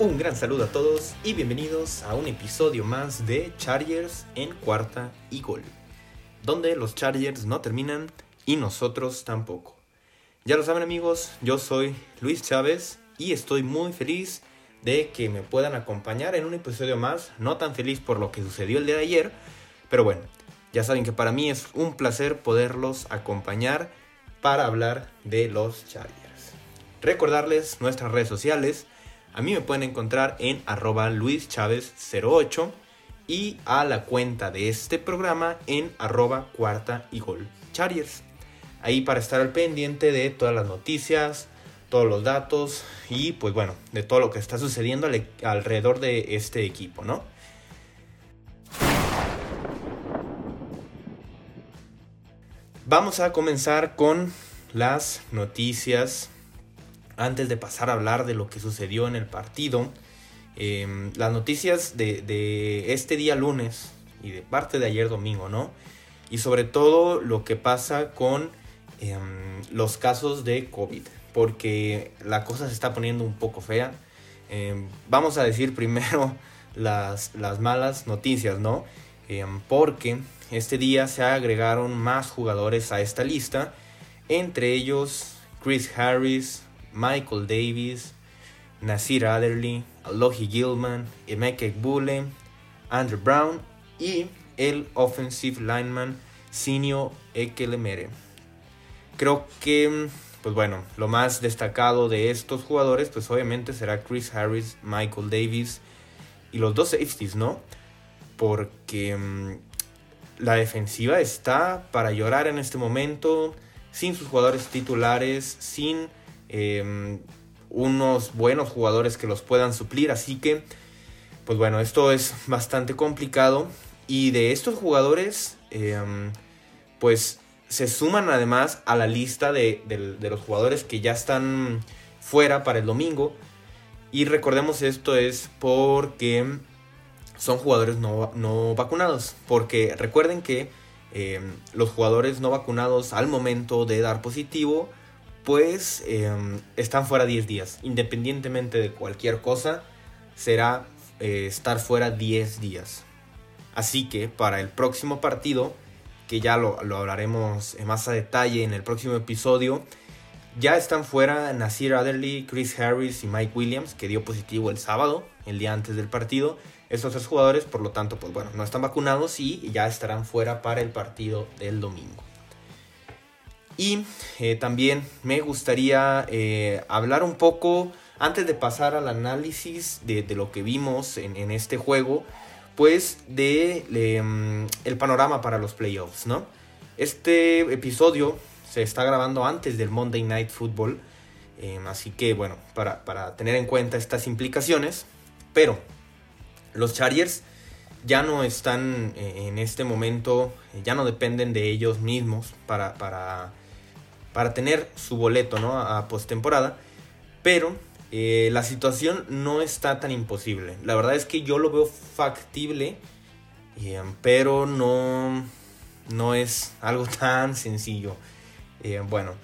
Un gran saludo a todos y bienvenidos a un episodio más de Chargers en cuarta y gol, donde los Chargers no terminan y nosotros tampoco. Ya lo saben amigos, yo soy Luis Chávez y estoy muy feliz de que me puedan acompañar en un episodio más, no tan feliz por lo que sucedió el día de ayer, pero bueno, ya saben que para mí es un placer poderlos acompañar para hablar de los Chargers. Recordarles nuestras redes sociales, a mí me pueden encontrar en arroba luischavez08 y a la cuenta de este programa en arroba cuarta y gol Chargers. Ahí para estar al pendiente de todas las noticias, todos los datos y pues bueno, de todo lo que está sucediendo alrededor de este equipo, ¿no? Vamos a comenzar con las noticias antes de pasar a hablar de lo que sucedió en el partido, em, las noticias de, este día lunes y de parte de ayer domingo, ¿no? Y sobre todo lo que pasa con em, los casos de COVID, porque la cosa se está poniendo un poco fea. Em, vamos a decir primero las, las malas noticias, ¿no? porque este día se agregaron más jugadores a esta lista, entre ellos Chris Harris, Michael Davis, Nasir Adderley, Alohi Gilman, Emeka Bule, Andrew Brown y el offensive lineman Sinio Ekelemere. Creo que, pues bueno, lo más destacado de estos jugadores, pues obviamente será Chris Harris, Michael Davis y los dos safeties, ¿no? Porque mm, la defensiva está para llorar en este momento, sin sus jugadores titulares, sin Em, unos buenos jugadores que los puedan suplir. Así que, pues bueno, esto es bastante complicado. Y de estos jugadores, em, pues se suman además a la lista de, los jugadores que ya están fuera para el domingo. Y recordemos esto es porque son jugadores no, vacunados. Porque recuerden que em, los jugadores no vacunados al momento de dar positivo pues están fuera 10 días. Independientemente de cualquier cosa, será eh, estar fuera 10 días. Así que para el próximo partido, que ya lo, hablaremos más a detalle en el próximo episodio, ya están fuera Nasir Adderley, Chris Harris y Mike Williams, que dio positivo el sábado, el día antes del partido. Estos tres jugadores, por lo tanto, pues bueno, no están vacunados y ya estarán fuera para el partido del domingo. Y eh, también me gustaría eh, hablar un poco, antes de pasar al análisis de, lo que vimos en, este juego, pues de em, el panorama para los playoffs, ¿no? Este episodio se está grabando antes del Monday Night Football, em, así que bueno, para, para, tener en cuenta estas implicaciones, pero los Chargers ya no están eh, en este momento, ya no dependen de ellos mismos para, para para tener su boleto ¿no? a postemporada. Pero eh, la situación no está tan imposible. La verdad es que yo lo veo factible, eh, pero no, no es algo tan sencillo. Eh, bueno,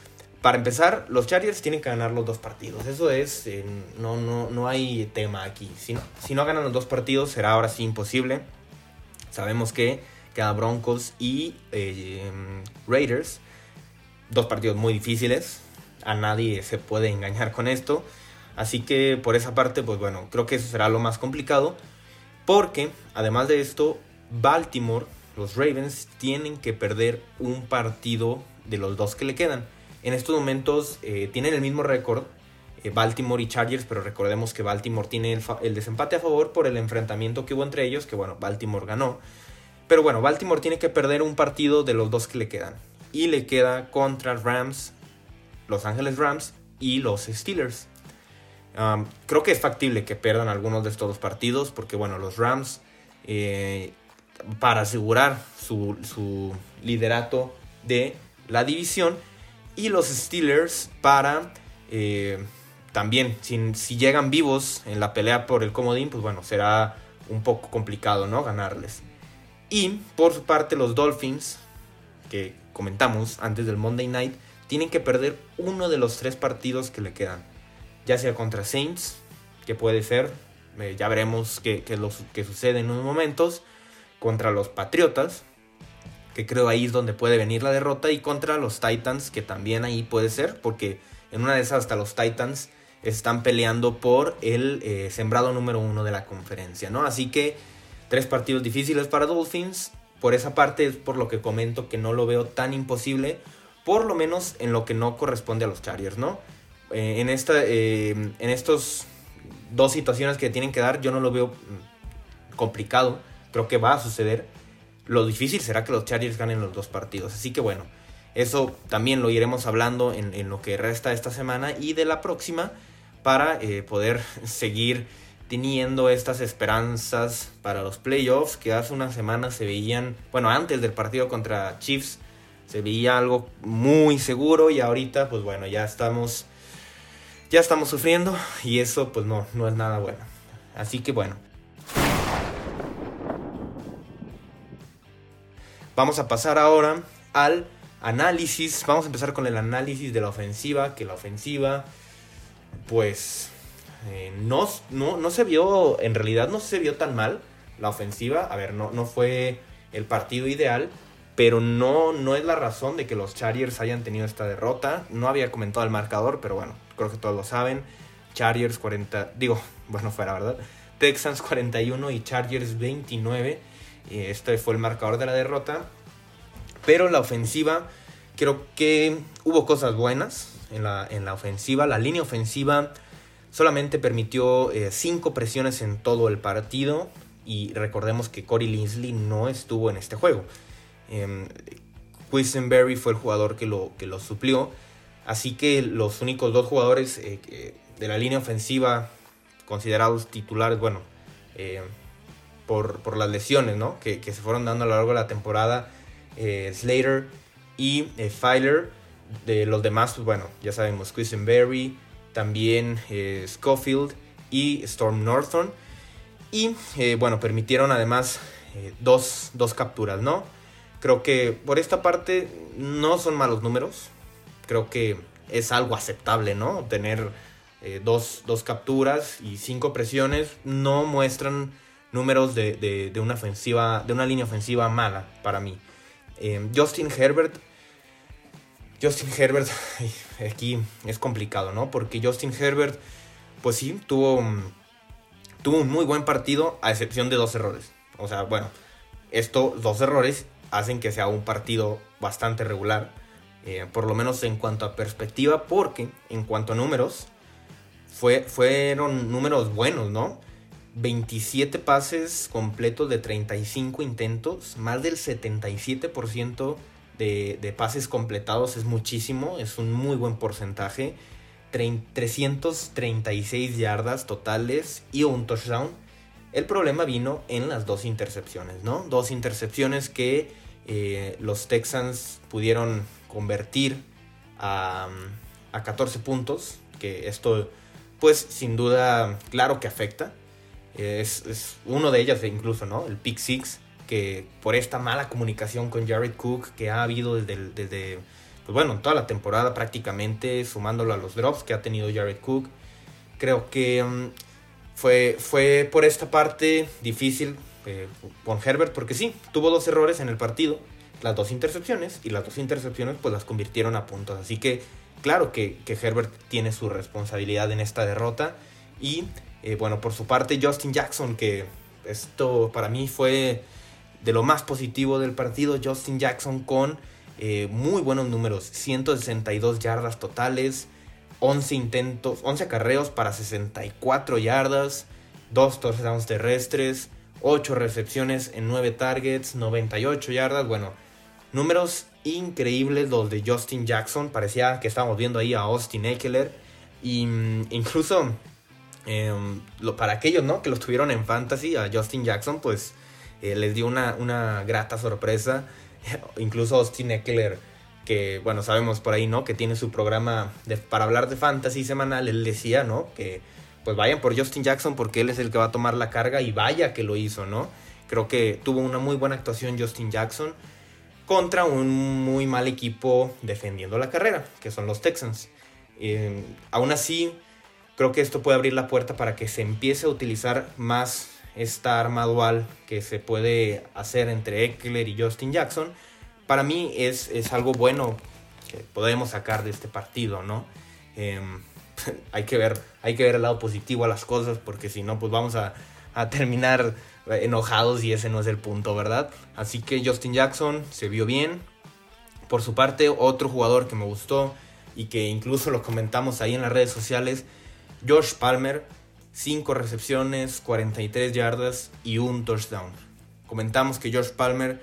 para empezar, los Chargers tienen que ganar los dos partidos. Eso es, no, no, no hay tema aquí. Si no, si no ganan los dos partidos, será ahora sí imposible. Sabemos que queda Broncos y Raiders dos partidos muy difíciles. A nadie se puede engañar con esto. Así que por esa parte, pues bueno, creo que eso será lo más complicado. Porque además de esto, Baltimore, los Ravens, tienen que perder un partido de los dos que le quedan. En estos momentos eh, tienen el mismo récord, eh, Baltimore y Chargers, pero recordemos que Baltimore tiene el, el, desempate a favor por el enfrentamiento que hubo entre ellos, que bueno, Baltimore ganó. Pero bueno, Baltimore tiene que perder un partido de los dos que le quedan y le queda contra Rams, Los Ángeles Rams y los Steelers. creo que es factible que pierdan algunos de estos dos partidos porque bueno, los Rams eh, para asegurar su, liderato de la división y los Steelers para eh, también, si, si, llegan vivos en la pelea por el comodín, pues bueno, será un poco complicado, ¿no? Ganarles. Y por su parte los Dolphins, que comentamos antes del Monday Night, tienen que perder uno de los tres partidos que le quedan. Ya sea contra Saints, que puede ser, eh, ya veremos qué, qué, lo, qué sucede en unos momentos. Contra los Patriotas, que creo ahí es donde puede venir la derrota. Y contra los Titans, que también ahí puede ser, porque en una de esas hasta los Titans están peleando por el eh, sembrado número uno de la conferencia, ¿no? Así que tres partidos difíciles para Dolphins. Por esa parte es por lo que comento que no lo veo tan imposible, por lo menos en lo que no corresponde a los Chargers, ¿no? Eh, en, esta, eh, en estos dos situaciones que tienen que dar, yo no lo veo mm, complicado. Creo que va a suceder. Lo difícil será que los Chargers ganen los dos partidos. Así que bueno, eso también lo iremos hablando en, lo que resta esta semana y de la próxima para eh, poder seguir teniendo estas esperanzas para los playoffs que hace unas semanas se veían, bueno, antes del partido contra Chiefs se veía algo muy seguro y ahorita pues bueno, ya estamos ya estamos sufriendo y eso pues no no es nada bueno. Así que bueno. Vamos a pasar ahora al análisis. Vamos a empezar con el análisis de la ofensiva. Que la ofensiva, pues, eh, no, no, se vio, en realidad no se vio tan mal la ofensiva. A ver, no, no fue el partido ideal. Pero no, no es la razón de que los Chargers hayan tenido esta derrota. No había comentado el marcador, pero bueno, creo que todos lo saben. Chargers 40, digo, bueno, fuera, ¿verdad? Texans 41 y Chargers 29. Este fue el marcador de la derrota. Pero la ofensiva, creo que hubo cosas buenas en la, en la ofensiva. La línea ofensiva solamente permitió 5 eh, presiones en todo el partido. Y recordemos que Corey Linsley no estuvo en este juego. Eh, Quisenberry fue el jugador que lo, que lo suplió. Así que los únicos dos jugadores eh, de la línea ofensiva considerados titulares, bueno, eh, por, por, las lesiones ¿no? que, que, se fueron dando a lo largo de la temporada, Slater y Filer. De los demás, pues bueno, ya sabemos, Quisenberry, también eh, Schofield y Storm Northorn. Y bueno, permitieron además dos, dos capturas, ¿no? Creo que por esta parte no son malos números. Creo que es algo aceptable, ¿no? Tener dos, dos, capturas y cinco presiones no muestran números de, de, una ofensiva, de una línea ofensiva mala para mí. Justin Herbert. Justin Herbert, aquí es complicado, ¿no? Porque Justin Herbert, pues sí, tuvo, tuvo un muy buen partido, a excepción de dos errores. O sea, bueno, estos dos errores hacen que sea un partido bastante regular, eh, por lo menos en cuanto a perspectiva, porque en cuanto a números, fue, fueron números buenos, ¿no? 27 pases completos de 35 intentos, más del 77% de, pases completados es muchísimo, es un muy buen porcentaje. 336 yardas totales y un touchdown. El problema vino en las dos intercepciones, ¿no? Dos intercepciones que eh, los Texans pudieron convertir a, a 14 puntos, que esto pues sin duda claro que afecta es, uno de ellas incluso, ¿no? El Pick Six, que por esta mala comunicación con Jared Cook que ha habido desde, desde pues bueno, toda la temporada prácticamente, sumándolo a los drops que ha tenido Jared Cook. Creo que mm, fue, fue por esta parte difícil eh, con Herbert, porque sí, tuvo dos errores en el partido, las dos intercepciones, y las dos intercepciones pues las convirtieron a puntos. Así que claro que, Herbert tiene su responsabilidad en esta derrota. Y eh, bueno, por su parte, Justin Jackson, que esto para mí fue de lo más positivo del partido. Justin Jackson con eh, muy buenos números: 162 yardas totales, 11 intentos, 11 acarreos para 64 yardas, 2 touchdowns terrestres, 8 recepciones en 9 targets, 98 yardas. Bueno, números increíbles los de Justin Jackson. Parecía que estábamos viendo ahí a Austin Eckler. Y mm, incluso Em, para aquellos ¿no? que los tuvieron en fantasy, a Justin Jackson, pues eh, les dio una, una, grata sorpresa. Incluso Austin Eckler, que bueno, sabemos por ahí, ¿no? Que tiene su programa para hablar de fantasy semanal, él decía, ¿no? Que pues vayan por Justin Jackson porque él es el que va a tomar la carga y vaya que lo hizo, ¿no? Creo que tuvo una muy buena actuación Justin Jackson contra un muy mal equipo defendiendo la carrera, que son los Texans. Em, aún así, Creo que esto puede abrir la puerta para que se empiece a utilizar más esta arma dual que se puede hacer entre Eckler y Justin Jackson. Para mí es, es algo bueno que podemos sacar de este partido, ¿no? Em, hay, que ver, hay que ver el lado positivo a las cosas porque si no, pues vamos a, a terminar enojados y ese no es el punto, ¿verdad? Así que Justin Jackson se vio bien. Por su parte, otro jugador que me gustó y que incluso lo comentamos ahí en las redes sociales, Josh Palmer, 5 recepciones, 43 yardas y un touchdown. Comentamos que Josh Palmer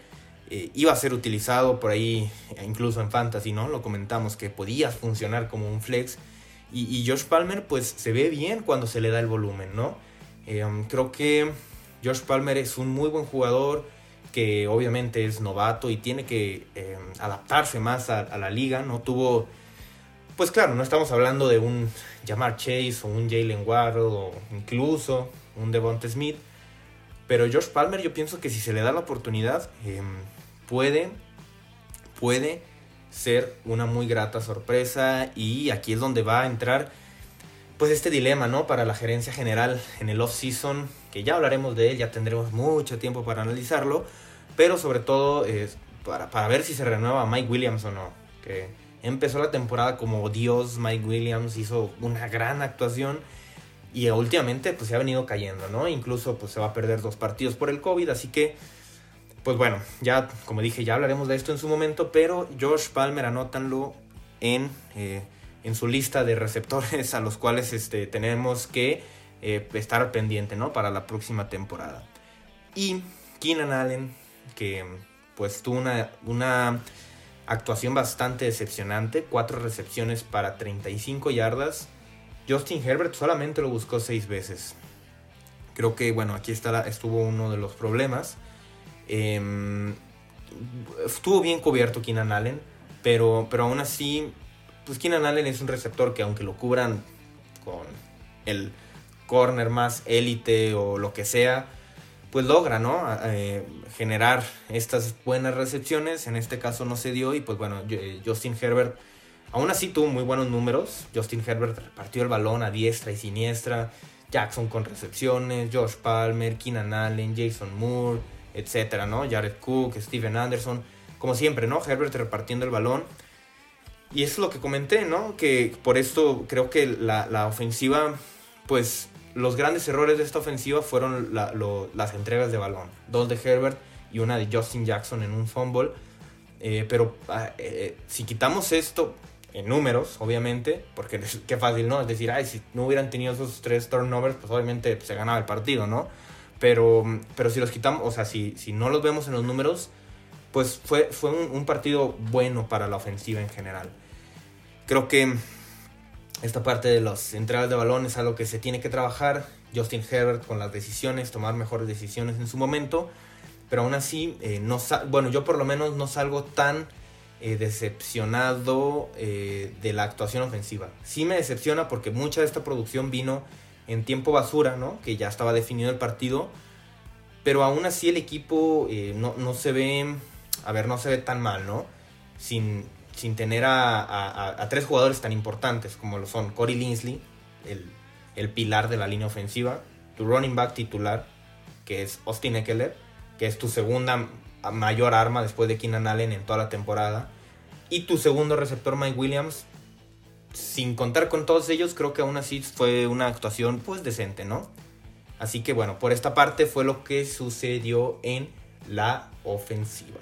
eh, iba a ser utilizado por ahí, incluso en Fantasy, ¿no? Lo comentamos que podía funcionar como un flex. Y, Josh Palmer, pues se ve bien cuando se le da el volumen, ¿no? Eh, um, creo que Josh Palmer es un muy buen jugador que obviamente es novato y tiene que eh, adaptarse más a, la liga. No tuvo, pues claro, no estamos hablando de un Jamar Chase o un Jalen Waddle o incluso un Devonta Smith. Pero Josh Palmer yo pienso que si se le da la oportunidad em, puede, puede ser una muy grata sorpresa y aquí es donde va a entrar pues este dilema, ¿no? Para la gerencia general en el off-season, que ya hablaremos de él, ya tendremos mucho tiempo para analizarlo, pero sobre todo para, para, ver si se renueva Mike Williams o no. Que empezó la temporada como Dios, Mike Williams hizo una gran actuación y últimamente pues se ha venido cayendo, ¿no? Incluso pues se va a perder dos partidos por el COVID, así que pues bueno, ya como dije, ya hablaremos de esto en su momento, pero Josh Palmer anótanlo en... Eh, en su lista de receptores a los cuales este, tenemos que eh, estar pendiente ¿no? para la próxima temporada. Y Keenan Allen, que pues tuvo una, una actuación bastante decepcionante, cuatro recepciones para 35 yardas. Justin Herbert solamente lo buscó seis veces. Creo que, bueno, aquí estuvo uno de los problemas. Em, estuvo bien cubierto Keenan Allen, pero, pero aún así pues Keenan Allen es un receptor que aunque lo cubran con el corner más élite o lo que sea, pues logra, ¿no? Eh, generar estas buenas recepciones. En este caso no se dio y pues bueno, eh, Justin Herbert aún así tuvo muy buenos números. Justin Herbert repartió el balón a diestra y siniestra. Jackson con recepciones, Josh Palmer, Keenan Allen, Jason Moore, etcétera, ¿no? Jared Cook, Steven Anderson, como siempre, ¿no? Herbert repartiendo el balón. Y es lo que comenté, ¿no? Que por esto creo que la, ofensiva, pues los grandes errores de esta ofensiva fueron las entregas de balón. Dos de Herbert y una de Justin Jackson en un fumble. Eh, pero ah, eh, si quitamos esto en números, obviamente, porque qué fácil, ¿no? Es decir, ay, si no hubieran tenido esos tres turnovers, pues obviamente se ganaba el partido, ¿no? Pero, pero si los quitamos, o sea, si, si no los vemos en los números, pues fue, fue un partido bueno para la ofensiva en general. Creo que esta parte de las entradas de balón es algo que se tiene que trabajar. Justin Herbert con las decisiones, tomar mejores decisiones en su momento. Pero aún así, eh, no bueno, yo por lo menos no salgo tan eh, decepcionado eh, de la actuación ofensiva. Sí me decepciona porque mucha de esta producción vino en tiempo basura, ¿no? Que ya estaba definido el partido. Pero aún así el equipo no, no se ve, a ver, no se ve tan mal, ¿no? Sin, sin tener a, tres jugadores tan importantes como lo son Corey Linsley, el, pilar de la línea ofensiva, tu running back titular, que es Austin Eckler, que es tu segunda mayor arma después de Keenan Allen en toda la temporada, y tu segundo receptor Mike Williams, sin contar con todos ellos, creo que aún así fue una actuación pues decente, ¿no? Así que bueno, por esta parte fue lo que sucedió en la ofensiva.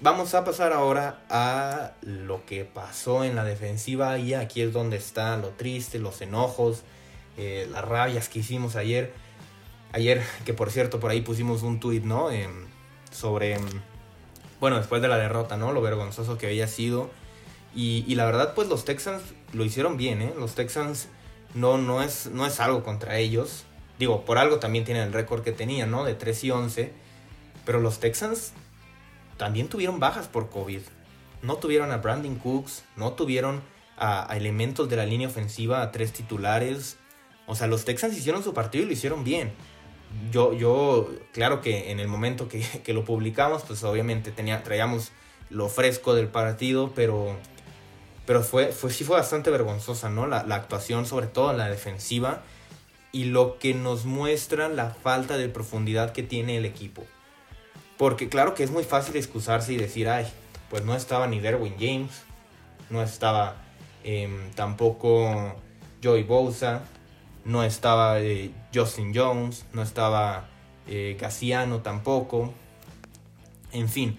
Vamos a pasar ahora a lo que pasó en la defensiva y aquí es donde está lo triste, los enojos, eh, las rabias que hicimos ayer. Ayer, que por cierto, por ahí pusimos un tweet, ¿no? Em, sobre, em, bueno, después de la derrota, ¿no? Lo vergonzoso que había sido. Y, la verdad, pues los Texans lo hicieron bien, ¿eh? Los Texans no, no, es, no es algo contra ellos. Digo, por algo también tienen el récord que tenían, ¿no? De 3 y 11. Pero los Texans también tuvieron bajas por COVID. No tuvieron a Brandon Cooks, no tuvieron a, elementos de la línea ofensiva, a tres titulares. O sea, los Texans hicieron su partido y lo hicieron bien. Yo, yo claro que en el momento que, lo publicamos, pues obviamente traíamos lo fresco del partido, pero, pero fue, fue, sí fue bastante vergonzosa, ¿no? La, la actuación, sobre todo en la defensiva, y lo que nos muestra la falta de profundidad que tiene el equipo. Porque claro que es muy fácil excusarse y decir, ay, pues no estaba ni Derwin James, no estaba em, tampoco Joey Bosa, no estaba eh, Justin Jones, no estaba eh, tampoco, en fin.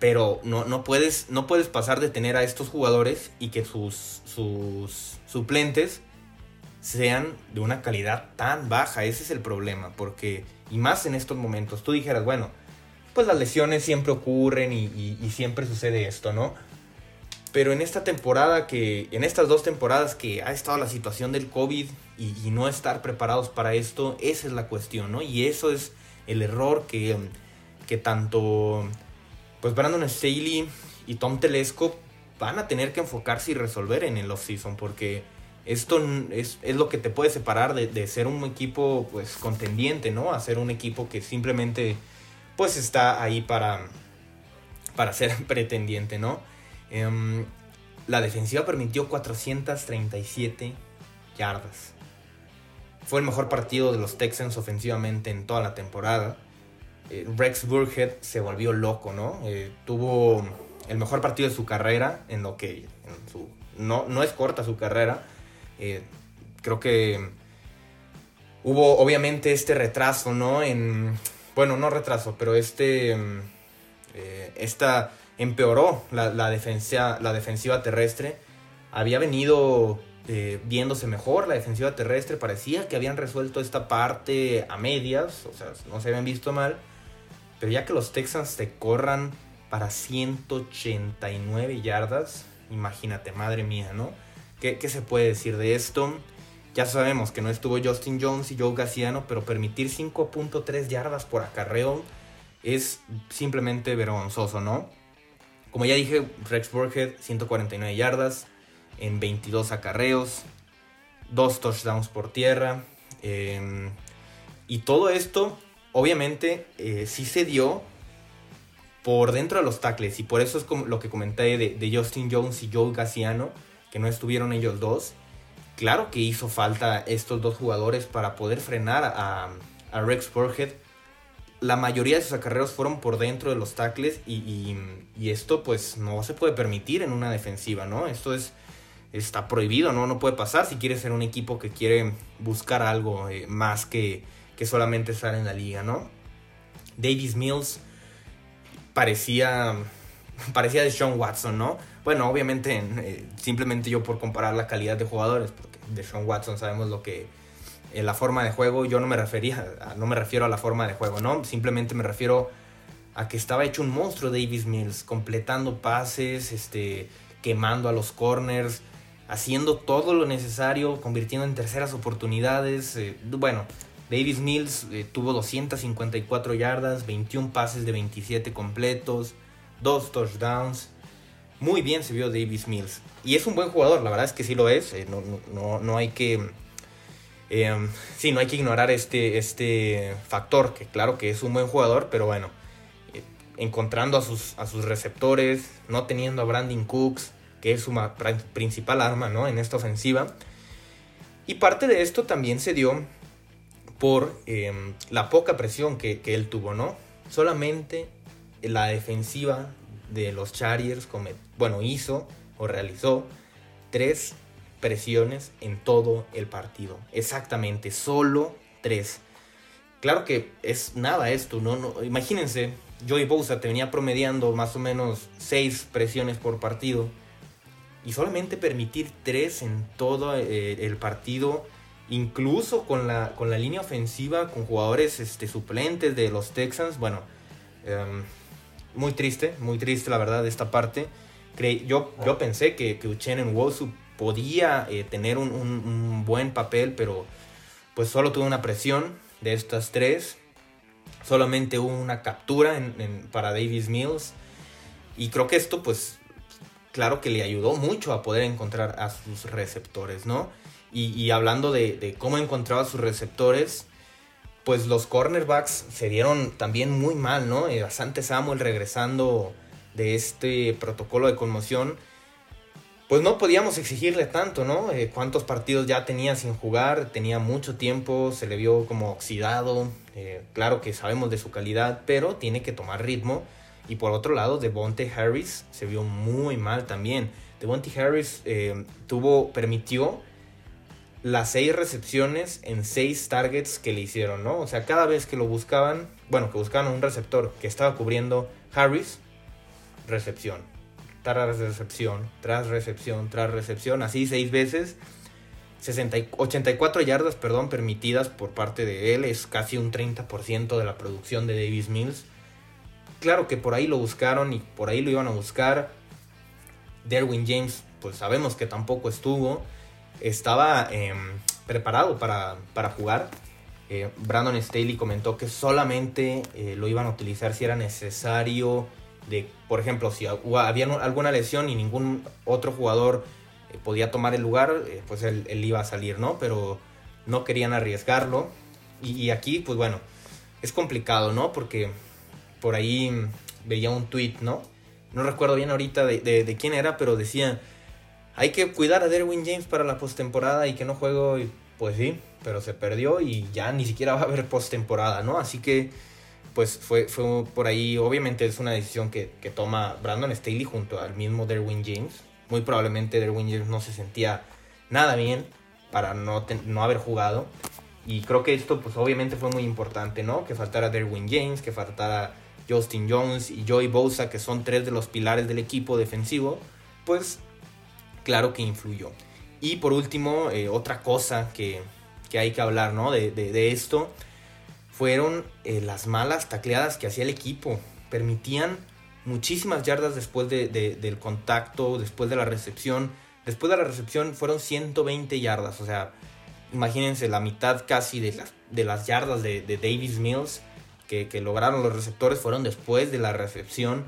Pero no, no, puedes, no puedes pasar de tener a estos jugadores y que sus, sus suplentes sean de una calidad tan baja. Ese es el problema, porque, y más en estos momentos, tú dijeras, bueno, pues las lesiones siempre ocurren y, siempre sucede esto, ¿no? Pero en esta temporada que, en estas dos temporadas que ha estado la situación del COVID y, no estar preparados para esto, esa es la cuestión, ¿no? Y eso es el error que, que tanto, pues Brandon Staley y Tom Telesco van a tener que enfocarse y resolver en el offseason, porque esto es, lo que te puede separar de, ser un equipo pues contendiente, ¿no? A ser un equipo que simplemente pues está ahí para, para ser pretendiente, ¿no? Em, la defensiva permitió 437 yardas. Fue el mejor partido de los Texans ofensivamente en toda la temporada. Eh, Rex Burhead se volvió loco, ¿no? Eh, tuvo el mejor partido de su carrera en lo que no, no es corta su carrera. Eh, creo que hubo obviamente este retraso, ¿no? En bueno, no retraso, pero este, mm, eh, esta empeoró la, defensa, la defensiva terrestre. Había venido eh, viéndose mejor la defensiva terrestre, parecía que habían resuelto esta parte a medias, o sea, no se habían visto mal, pero ya que los Texans te corran para 189 yardas, imagínate, madre mía, ¿no? ¿Qué, se puede decir de esto? Ya sabemos que no estuvo Justin Jones y Joe Gaciano, pero permitir 5.3 yardas por acarreo es simplemente vergonzoso, ¿no? Como ya dije, Rex Burkhead, 149 yardas en 22 acarreos, 2 touchdowns por tierra. Em, y todo esto, obviamente, eh, sí se dio por dentro de los tackles. Y por eso es lo que comenté de, de Justin Jones y Joe Gaciano, que no estuvieron ellos dos claro que hizo falta estos dos jugadores para poder frenar a, Rex Burhead. La mayoría de sus acarreos fueron por dentro de los tackles y, esto pues no se puede permitir en una defensiva, ¿no? Esto es está prohibido, ¿no? No puede pasar si quieres ser un equipo que quiere buscar algo eh, más que, que solamente estar en la liga, ¿no? Davis Mills parecía parecía de Sean Watson, ¿no? Bueno, obviamente, eh, simplemente yo por comparar la calidad de jugadores, porque de Sean Watson sabemos lo que. Eh, la forma de juego, yo no me refería, no me refiero a la forma de juego, ¿no? Simplemente me refiero a que estaba hecho un monstruo Davis Mills, completando pases, este, quemando a los corners, haciendo todo lo necesario, convirtiendo en terceras oportunidades. Eh, bueno, Davis Mills tuvo 254 yardas, 21 pases de 27 completos, dos touchdowns. Muy bien se vio Davis Mills. Y es un buen jugador, la verdad es que sí lo es. Eh, no, hay que. Eh, sí, no hay que ignorar este, este factor, que claro que es un buen jugador, pero bueno, eh, encontrando a sus, a sus receptores, no teniendo a Brandon Cooks, que es su principal arma ¿no? en esta ofensiva. Y parte de esto también se dio por la poca presión que, que él tuvo, ¿no? Solamente la defensiva de los Chargers, bueno, hizo o realizó tres presiones en todo el partido. Exactamente, solo tres. Claro que es nada esto, ¿no? no imagínense, Joey Bosa te venía promediando más o menos seis presiones por partido y solamente permitir tres en todo eh, el partido, incluso con la, con la línea ofensiva, con jugadores este, suplentes de los Texans, bueno, em, muy triste, muy triste la verdad de esta parte. yo, yo pensé que, que Uchenen Wosu podía eh, tener un, buen papel, pero pues solo tuvo una presión de estas tres. Solamente hubo una captura para Davis Mills. Y creo que esto pues claro que le ayudó mucho a poder encontrar a sus receptores, ¿no? Y, hablando de, de, cómo encontraba sus receptores, pues los cornerbacks se dieron también muy mal, ¿no? Eh, Asante Samuel regresando de este protocolo de conmoción, pues no podíamos exigirle tanto, ¿no? Eh, ¿Cuántos partidos ya tenía sin jugar? Tenía mucho tiempo, se le vio como oxidado. Eh, claro que sabemos de su calidad, pero tiene que tomar ritmo. Y por otro lado, Devonte Harris se vio muy mal también. Devonte Harris eh, tuvo, permitió las seis recepciones en seis targets que le hicieron, ¿no? O sea, cada vez que lo buscaban, bueno, que buscaban un receptor que estaba cubriendo Harris, recepción tras recepción, tras recepción, tras recepción, así seis veces. 60, 84 yardas, perdón, permitidas por parte de él, es casi un 30% de la producción de Davis Mills. Claro que por ahí lo buscaron y por ahí lo iban a buscar. Derwin James, pues sabemos que tampoco estuvo. Estaba em, preparado para, para jugar. Eh, Brandon Staley comentó que solamente eh, lo iban a utilizar si era necesario de, por ejemplo, si había alguna lesión y ningún otro jugador eh, podía tomar el lugar, pues él, iba a salir, ¿no? Pero no querían arriesgarlo. Y, aquí, pues bueno, es complicado, ¿no? Porque por ahí veía un tweet, ¿no? No recuerdo bien ahorita de, quién era, pero decía, hay que cuidar a Derwin James para la postemporada y que no juego, pues sí, pero se perdió y ya ni siquiera va a haber postemporada, ¿no? Así que pues fue, fue por ahí, obviamente es una decisión que, toma Brandon Staley junto al mismo Derwin James. Muy probablemente Derwin James no se sentía nada bien para no, no haber jugado. Y creo que esto pues obviamente fue muy importante, ¿no? Que faltara Derwin James, que faltara Justin Jones y Joey Bosa, que son tres de los pilares del equipo defensivo, pues claro que influyó. Y por último, eh, otra cosa que, hay que hablar, ¿no? De, de, esto fueron eh, las malas tacleadas que hacía el equipo. Permitían muchísimas yardas después de, del contacto, después de la recepción. Después de la recepción fueron 120 yardas. O sea, imagínense la mitad casi de las, de las yardas de, Davis Mills que, lograron los receptores fueron después de la recepción.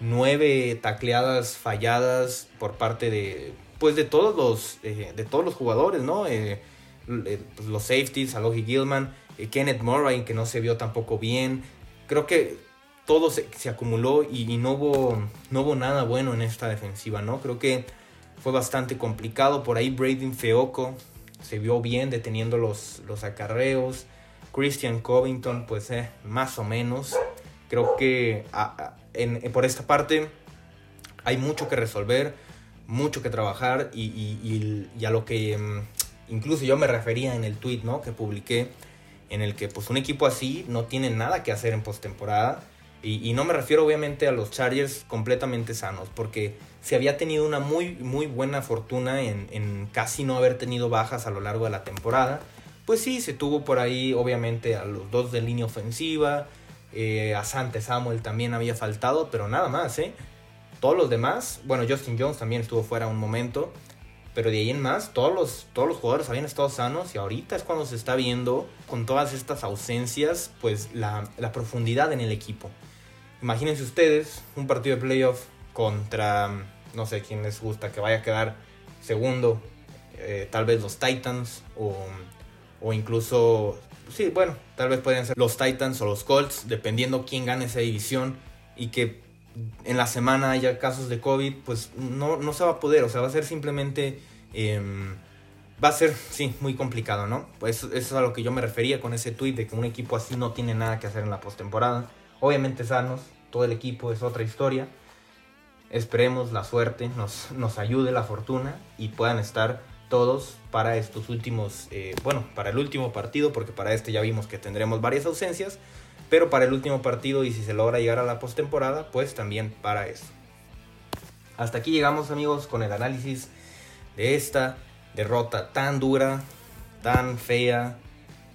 Nueve tacleadas falladas por parte de, pues de todos los, eh, de todos los jugadores, ¿no? Eh, pues los safeties, Alohi Gilman eh, Kenneth Murray, que no se vio tampoco bien. Creo que todo se, acumuló y, no, hubo, no hubo nada bueno en esta defensiva, ¿no? Creo que fue bastante complicado. Por ahí Braden Feoco se vio bien deteniendo los, los acarreos. Christian Covington, pues eh, más o menos. Creo que por esta parte hay mucho que resolver, mucho que trabajar y, a lo que mm, incluso yo me refería en el tweet ¿no? que publiqué en el que pues un equipo así no tiene nada que hacer en postemporada. Y, y no me refiero obviamente a los Chargers completamente sanos, porque se había tenido una muy, muy buena fortuna en, casi no haber tenido bajas a lo largo de la temporada. Pues sí, se tuvo por ahí obviamente a los dos de línea ofensiva, eh, a Sante Samuel también había faltado, pero nada más, ¿eh? Todos los demás, bueno, Justin Jones también estuvo fuera un momento, pero de ahí en más, todos los, todos los jugadores habían estado sanos y ahorita es cuando se está viendo con todas estas ausencias, pues la, profundidad en el equipo. Imagínense ustedes un partido de playoff contra, no sé quién les gusta que vaya a quedar segundo, eh, tal vez los Titans o, o incluso, sí, bueno, tal vez podrían ser los Titans o los Colts, dependiendo quién gane esa división y que en la semana haya casos de COVID, pues no, no se va a poder, o sea, va a ser simplemente, em, va a ser, sí, muy complicado, ¿no? Pues eso es a lo que yo me refería con ese tweet de que un equipo así no tiene nada que hacer en la postemporada. Obviamente sanos, todo el equipo es otra historia. Esperemos la suerte, nos, nos ayude la fortuna y puedan estar todos para estos últimos, eh, bueno, para el último partido, porque para este ya vimos que tendremos varias ausencias, pero para el último partido y si se logra llegar a la postemporada, pues también para eso. Hasta aquí llegamos amigos con el análisis de esta derrota tan dura, tan fea,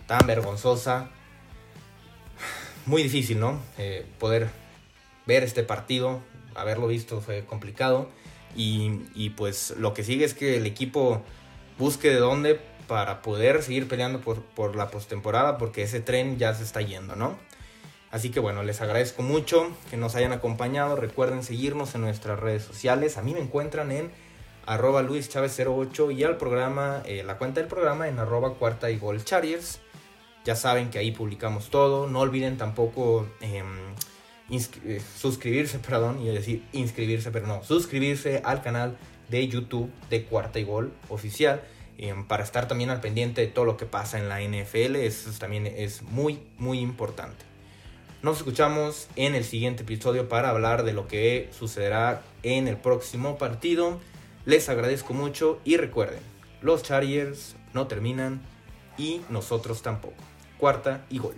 tan vergonzosa. Muy difícil, ¿no? Eh, poder ver este partido, haberlo visto fue complicado. Y, pues lo que sigue es que el equipo busque de dónde para poder seguir peleando por, por la postemporada, porque ese tren ya se está yendo, ¿no? Así que bueno, les agradezco mucho que nos hayan acompañado. Recuerden seguirnos en nuestras redes sociales. A mí me encuentran en arroba luischavez08 y al programa, eh, la cuenta del programa en arroba cuarta y gol Ya saben que ahí publicamos todo. No olviden tampoco em, eh, suscribirse, perdón, y decir inscribirse, pero no, suscribirse al canal de YouTube de Cuarta y Gol oficial em, para estar también al pendiente de todo lo que pasa en la NFL. Eso también es muy, muy importante. Nos escuchamos en el siguiente episodio para hablar de lo que sucederá en el próximo partido. Les agradezco mucho y recuerden, los Chargers no terminan y nosotros tampoco. Cuarta y gol.